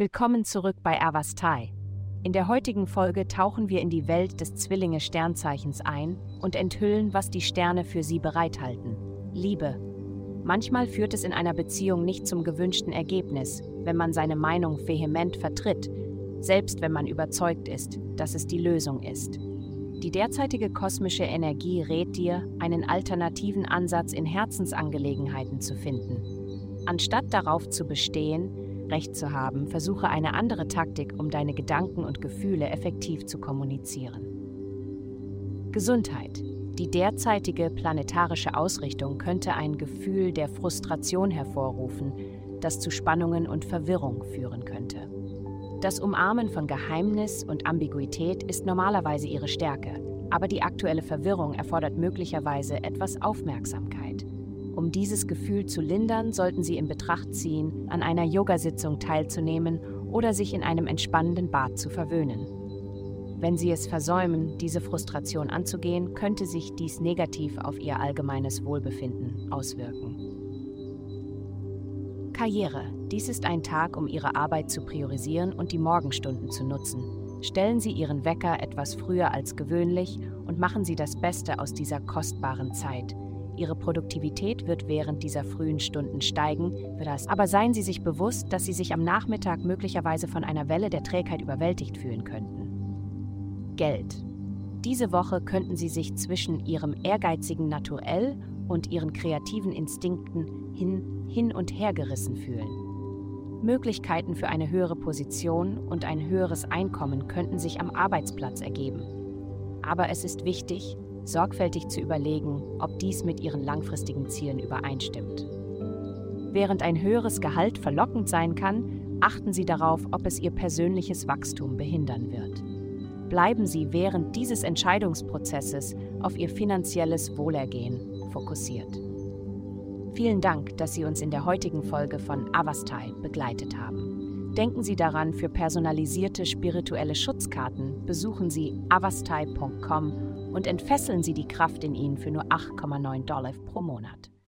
Willkommen zurück bei Avastai. In der heutigen Folge tauchen wir in die Welt des Zwillinge-Sternzeichens ein und enthüllen, was die Sterne für sie bereithalten. Liebe. Manchmal führt es in einer Beziehung nicht zum gewünschten Ergebnis, wenn man seine Meinung vehement vertritt, selbst wenn man überzeugt ist, dass es die Lösung ist. Die derzeitige kosmische Energie rät dir, einen alternativen Ansatz in Herzensangelegenheiten zu finden. Anstatt darauf zu bestehen, Recht zu haben, versuche eine andere Taktik, um deine Gedanken und Gefühle effektiv zu kommunizieren. Gesundheit. Die derzeitige planetarische Ausrichtung könnte ein Gefühl der Frustration hervorrufen, das zu Spannungen und Verwirrung führen könnte. Das Umarmen von Geheimnis und Ambiguität ist normalerweise ihre Stärke, aber die aktuelle Verwirrung erfordert möglicherweise etwas Aufmerksamkeit. Um dieses Gefühl zu lindern, sollten Sie in Betracht ziehen, an einer Yogasitzung teilzunehmen oder sich in einem entspannenden Bad zu verwöhnen. Wenn Sie es versäumen, diese Frustration anzugehen, könnte sich dies negativ auf Ihr allgemeines Wohlbefinden auswirken. Karriere. Dies ist ein Tag, um Ihre Arbeit zu priorisieren und die Morgenstunden zu nutzen. Stellen Sie Ihren Wecker etwas früher als gewöhnlich und machen Sie das Beste aus dieser kostbaren Zeit. Ihre Produktivität wird während dieser frühen Stunden steigen, aber seien Sie sich bewusst, dass Sie sich am Nachmittag möglicherweise von einer Welle der Trägheit überwältigt fühlen könnten. Geld. Diese Woche könnten Sie sich zwischen Ihrem ehrgeizigen Naturell und Ihren kreativen Instinkten hin, hin und her gerissen fühlen. Möglichkeiten für eine höhere Position und ein höheres Einkommen könnten sich am Arbeitsplatz ergeben. Aber es ist wichtig, sorgfältig zu überlegen, ob dies mit ihren langfristigen Zielen übereinstimmt. Während ein höheres Gehalt verlockend sein kann, achten Sie darauf, ob es Ihr persönliches Wachstum behindern wird. Bleiben Sie während dieses Entscheidungsprozesses auf Ihr finanzielles Wohlergehen fokussiert. Vielen Dank, dass Sie uns in der heutigen Folge von Avastai begleitet haben. Denken Sie daran, für personalisierte spirituelle Schutzkarten besuchen Sie avastai.com und entfesseln Sie die Kraft in Ihnen für nur 8,9 Dollar pro Monat.